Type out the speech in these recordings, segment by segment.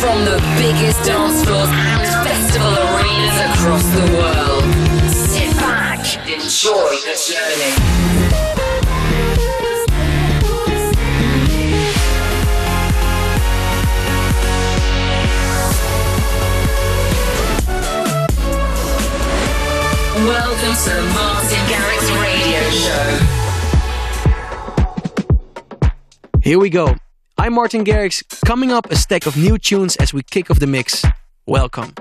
From the biggest dance floors and festival arenas across the world. Sit back, enjoy the journey. Welcome to Martin Garrix Radio Show. Here we go. I'm Martin Garrix. Coming up, a stack of new tunes as we kick off the mix. Welcome.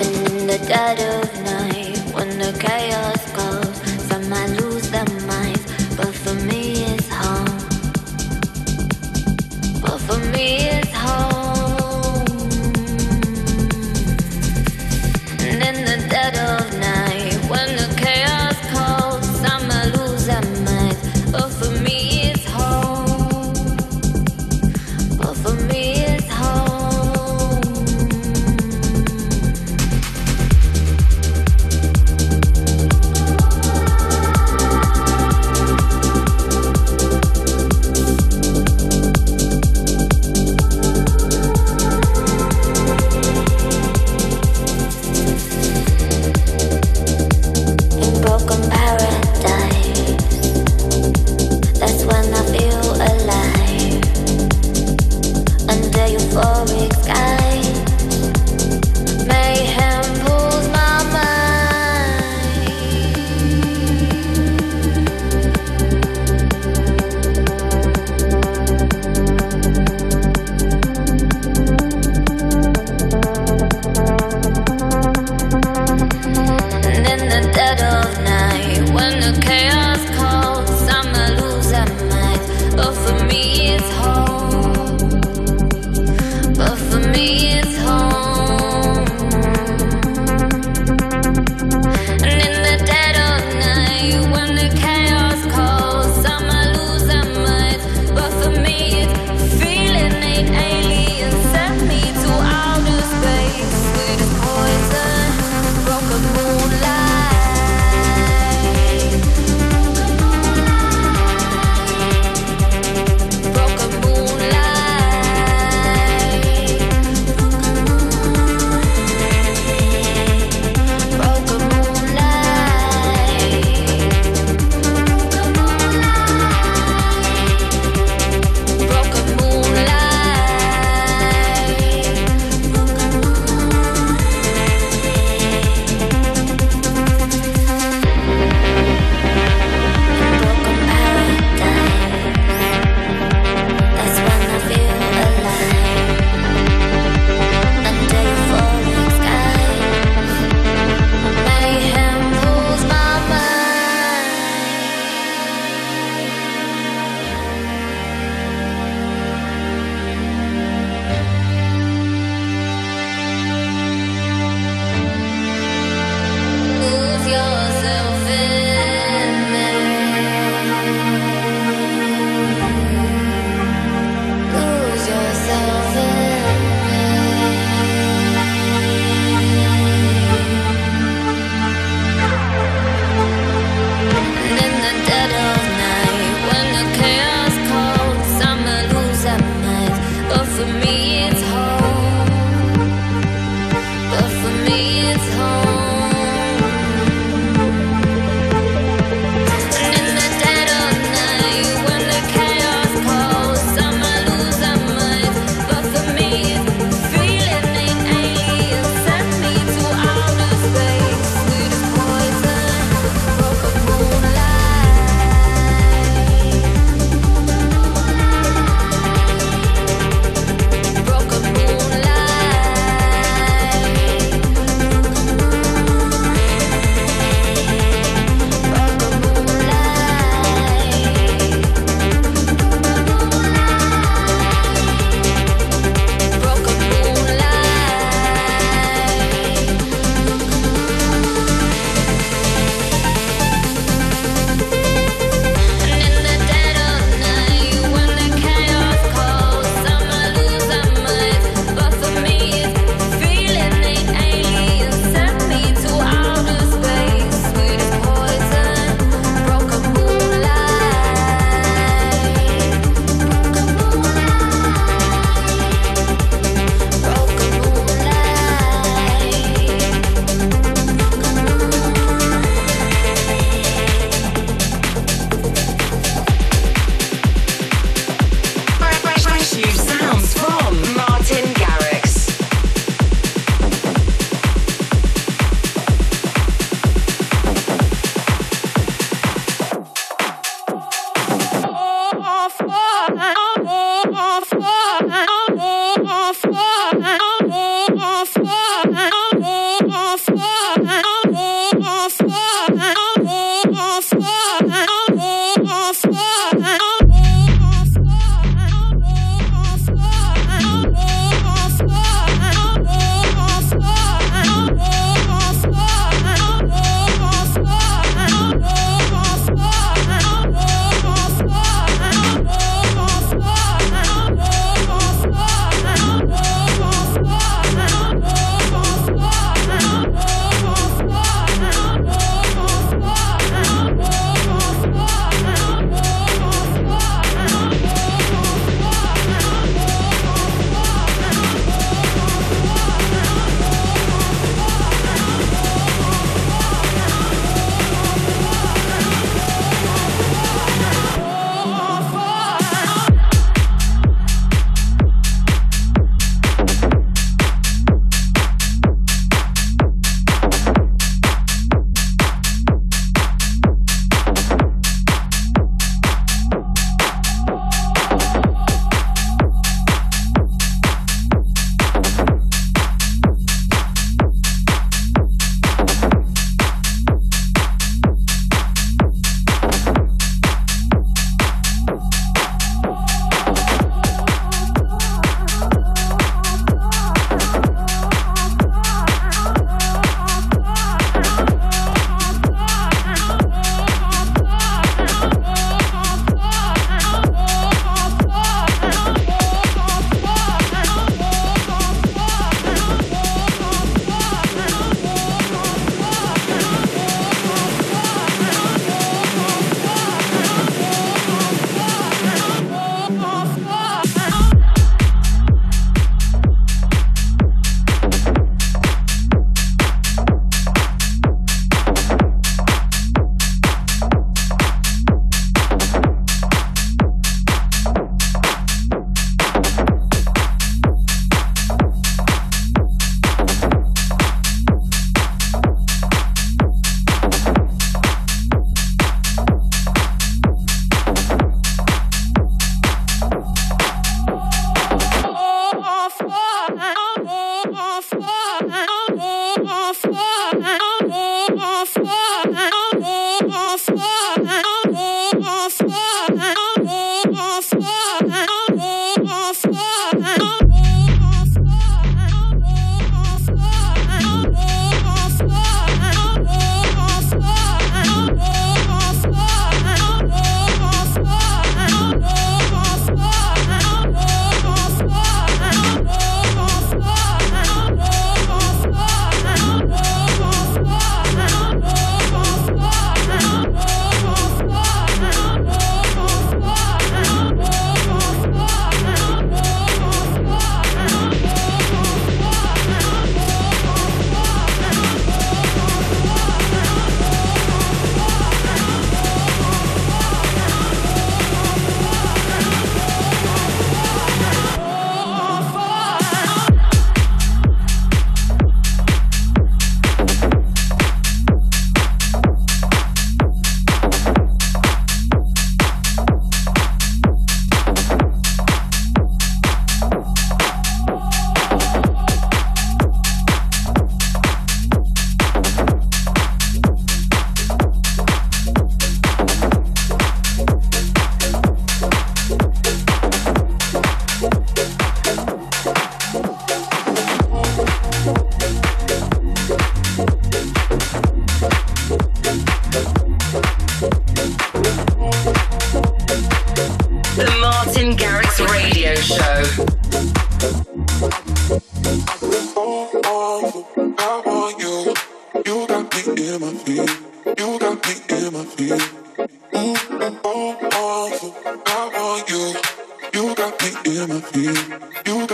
in the dead of night when the chaos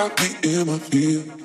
got me in my feel.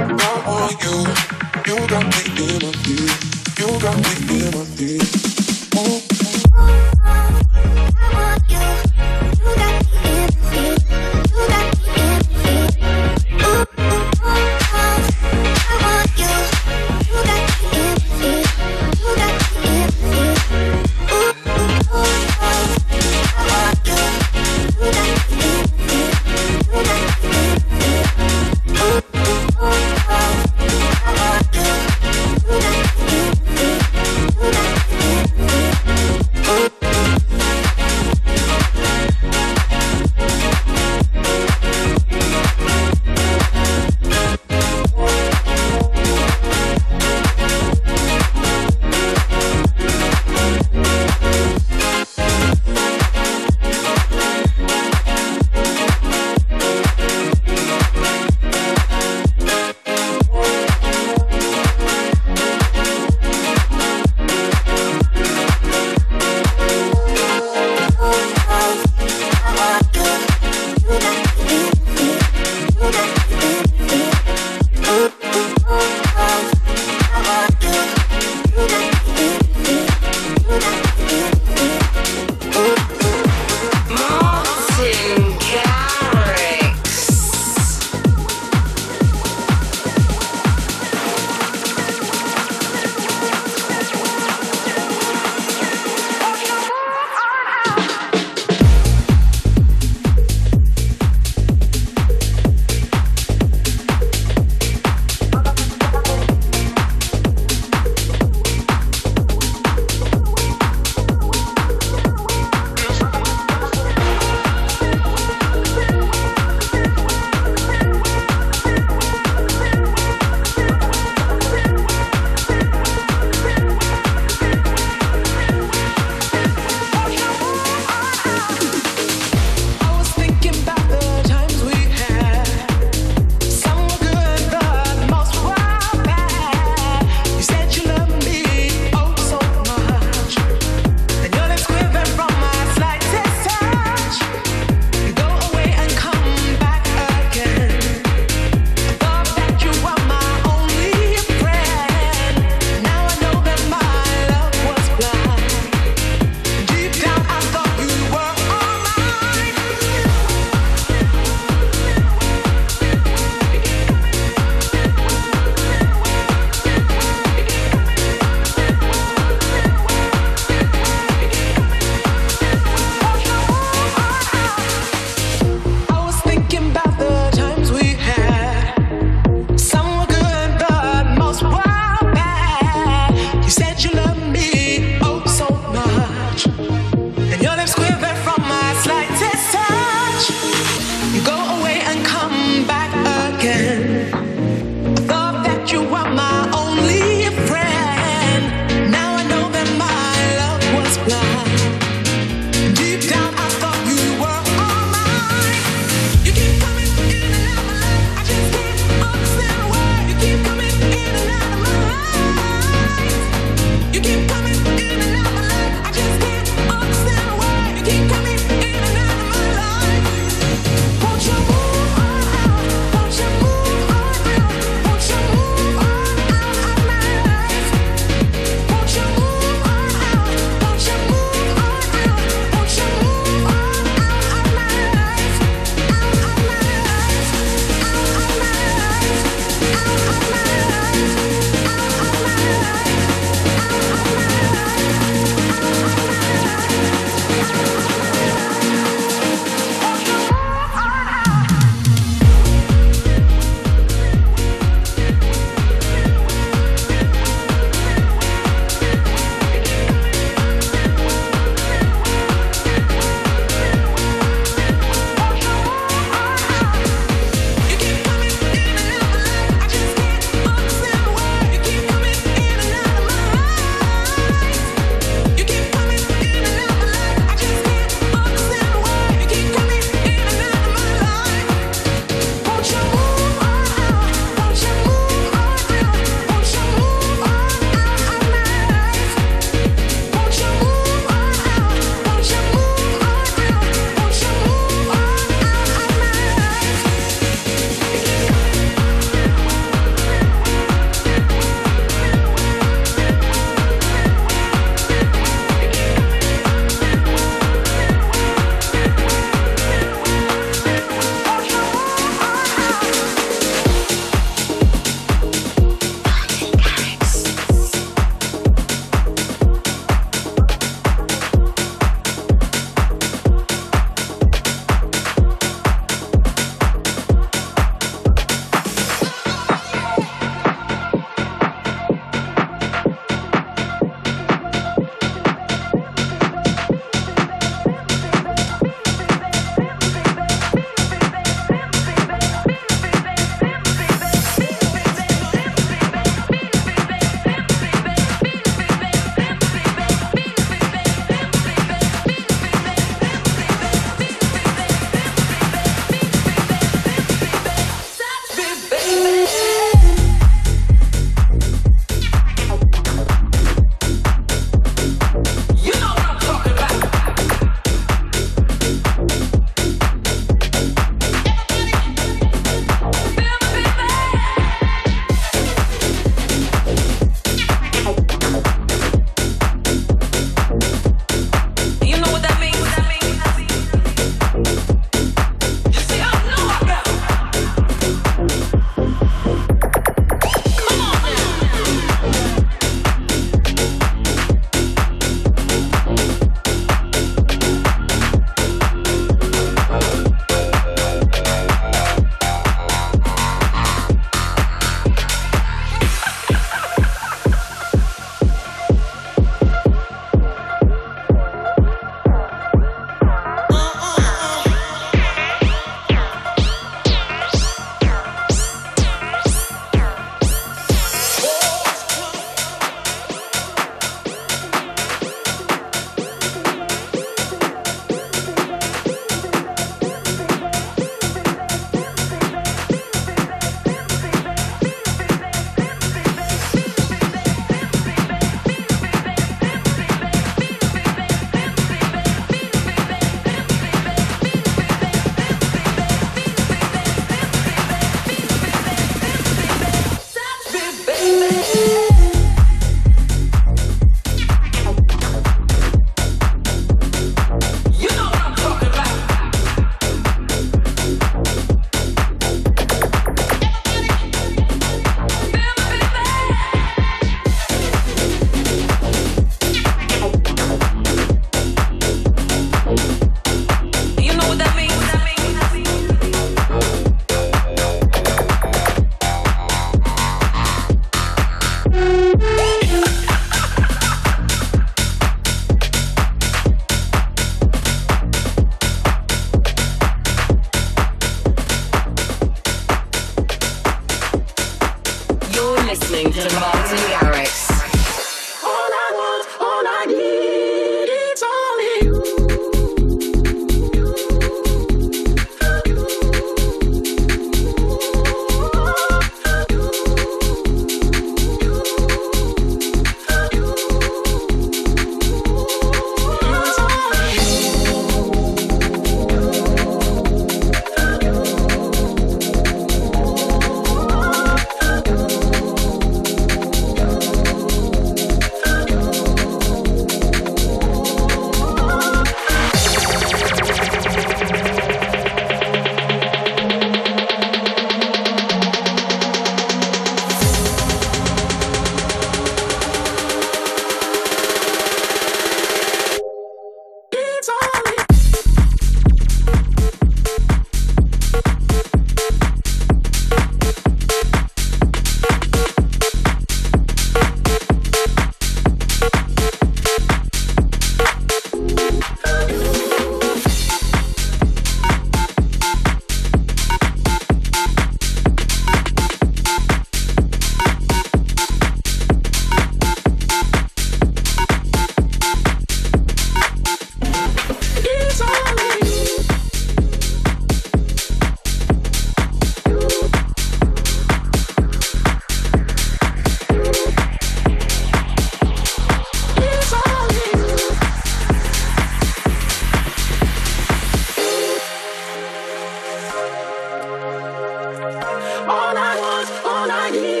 all I want, all I need.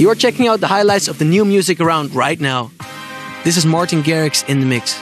You are checking out the highlights of the new music around right now. This is Martin Garrix in the mix.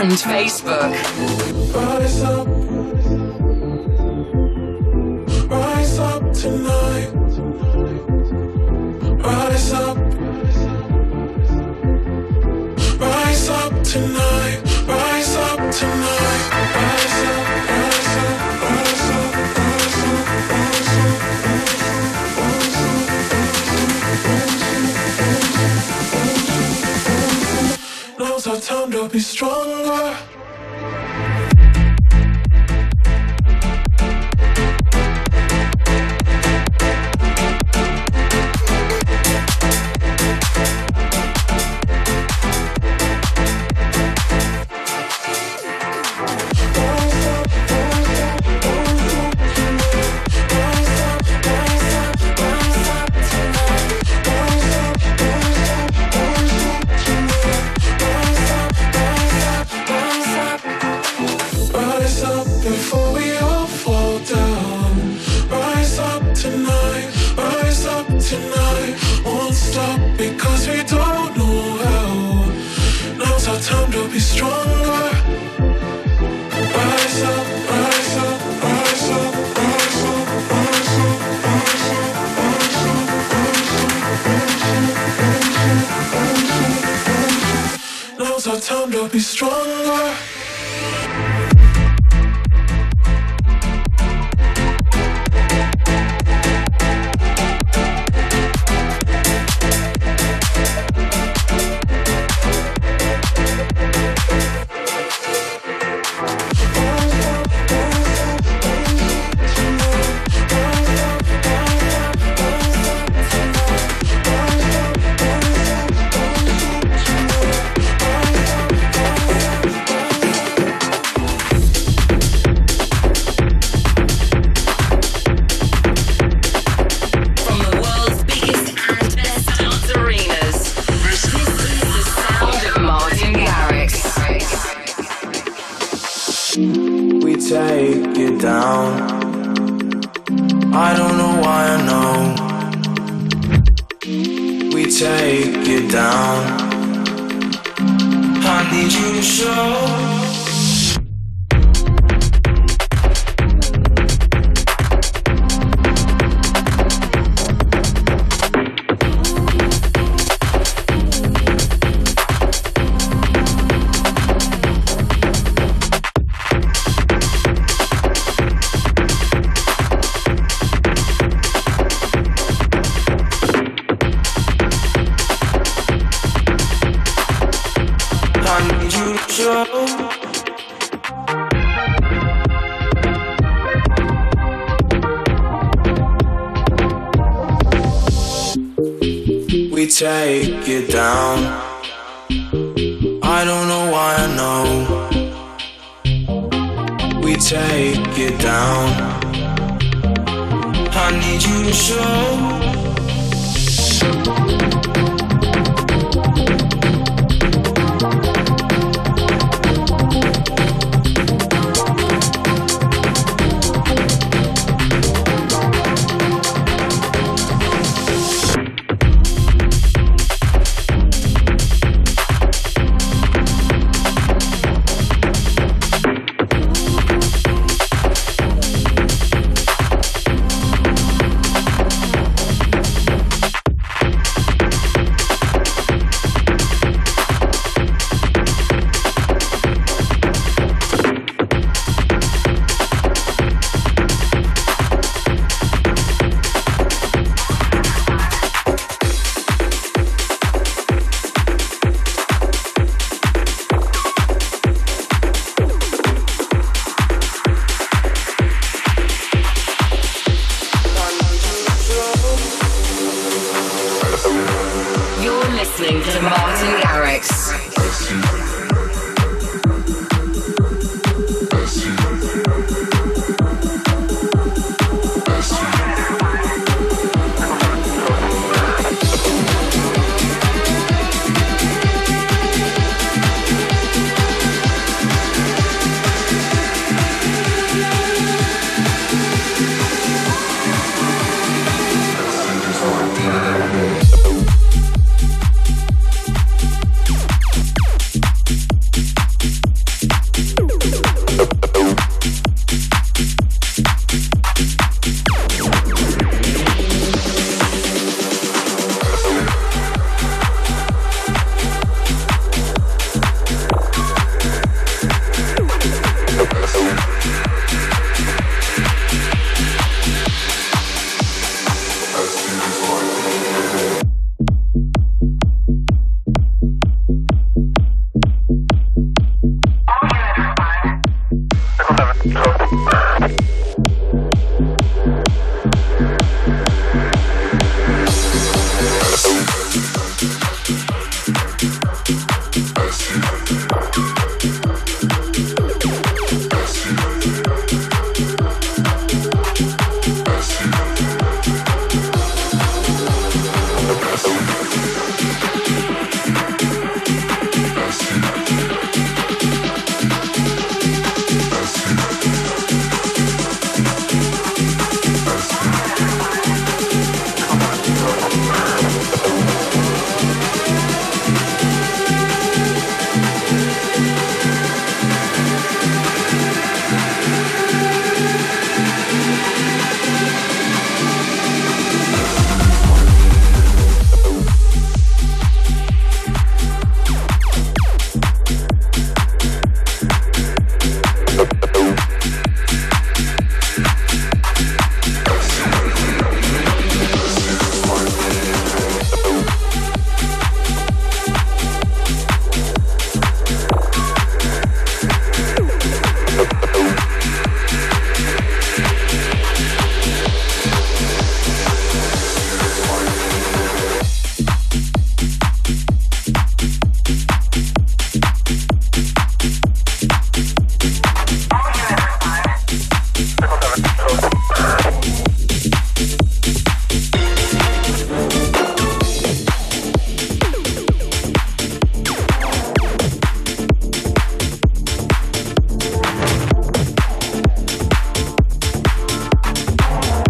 and Facebook. Rise up. Rise up tonight. Rise up. Rise up tonight. Rise up tonight. Rise up. Rise up. Rise up. Rise up. Rise up. Rise up. Rise up. Rise up. Now's our time to be strong.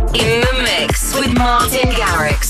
What the mix with Martin is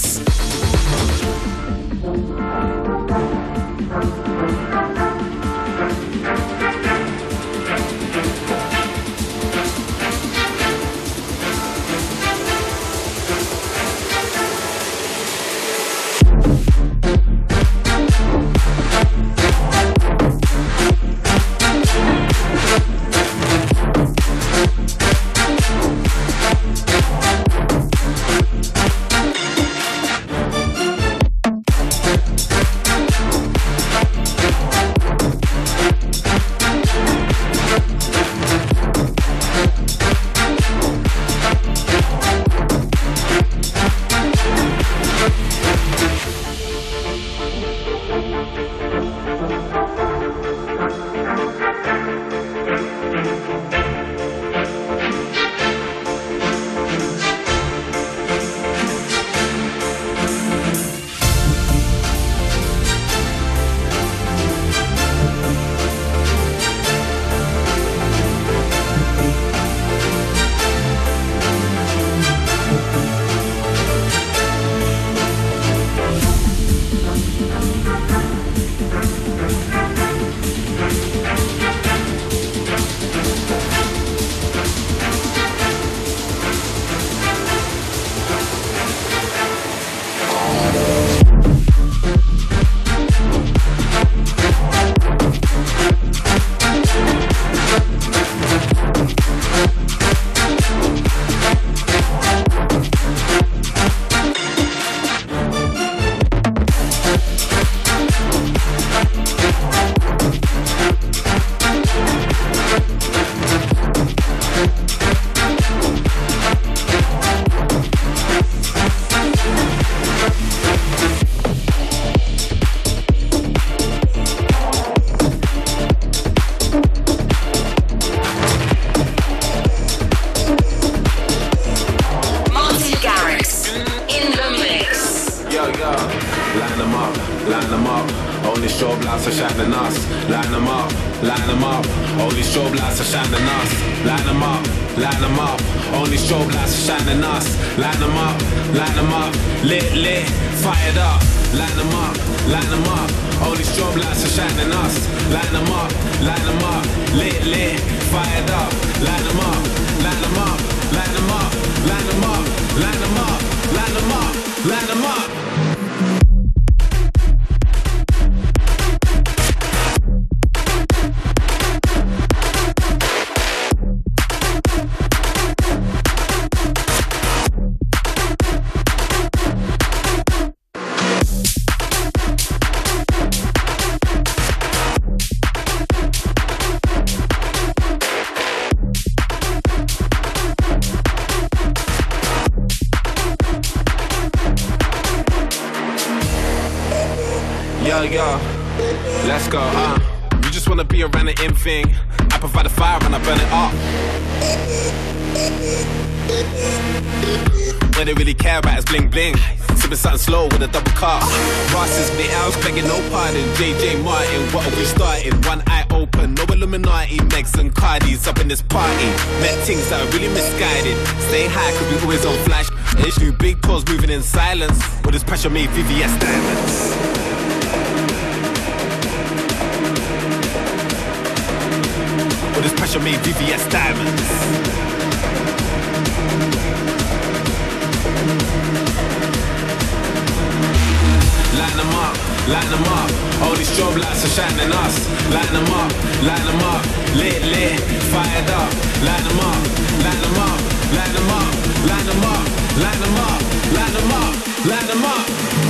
misguided. Stay high, cause we always on flash. Issue big toes moving in silence. With this pressure made VVS diamonds. With this pressure made VVS diamonds. Line them up, line them up. All these strobe lights are shining us. Line them up, line them up. Lit, lit, fired up. Line them up, line them up, line them up, line them up, line them up, line them up, line them up.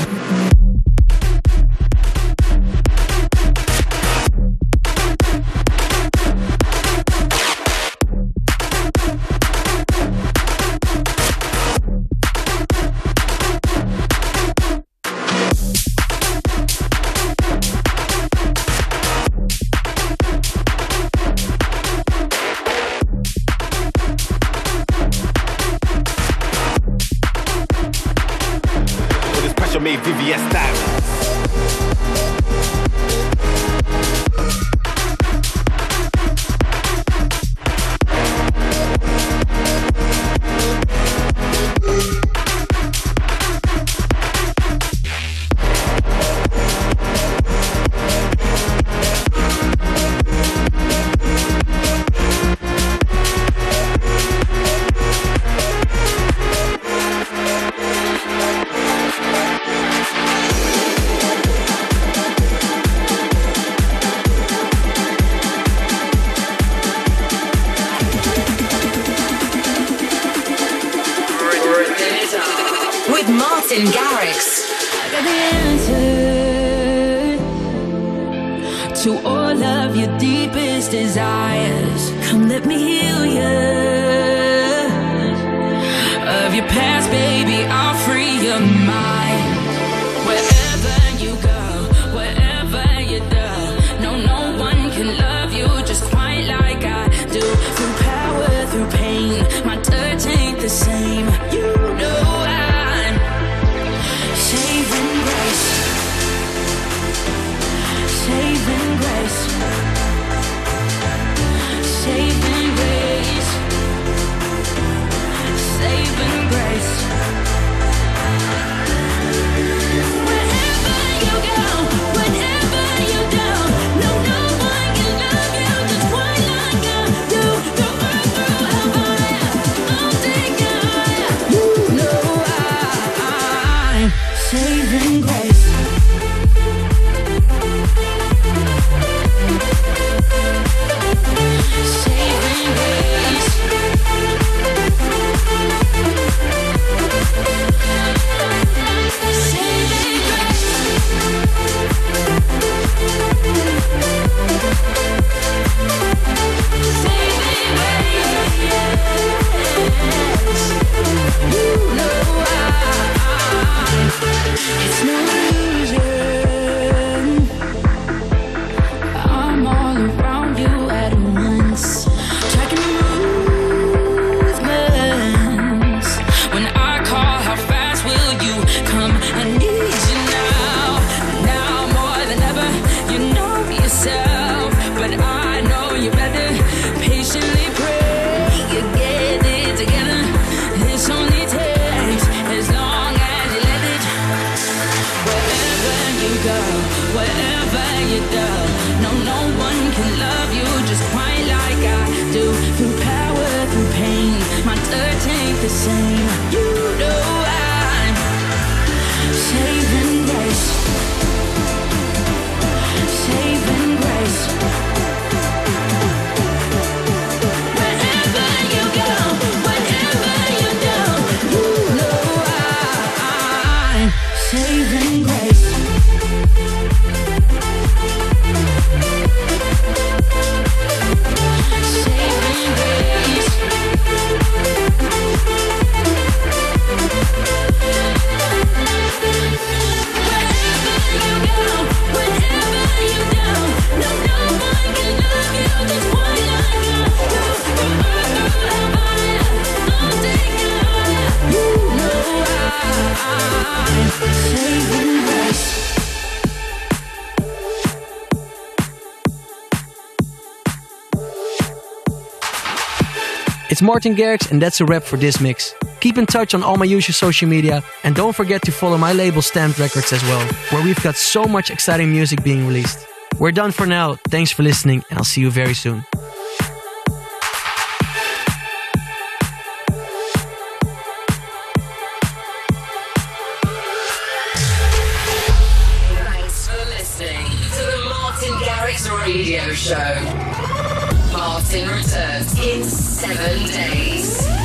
To all of your deepest desires. Come, let me heal you of your past, baby. I'll free your mind. Wherever you go, wherever you go, no, no one can love you just quite like I do. Through power, through pain, my touch ain't the same. You Martin Garrix, and that's a wrap for this mix. Keep in touch on all my usual social media, and don't forget to follow my label STMPD RCRDS as well, where we've got so much exciting music being released. We're done for now. Thanks for listening, and I'll see you very soon. Thanks for listening to the Martin Garrix Radio Show. Returns in seven days.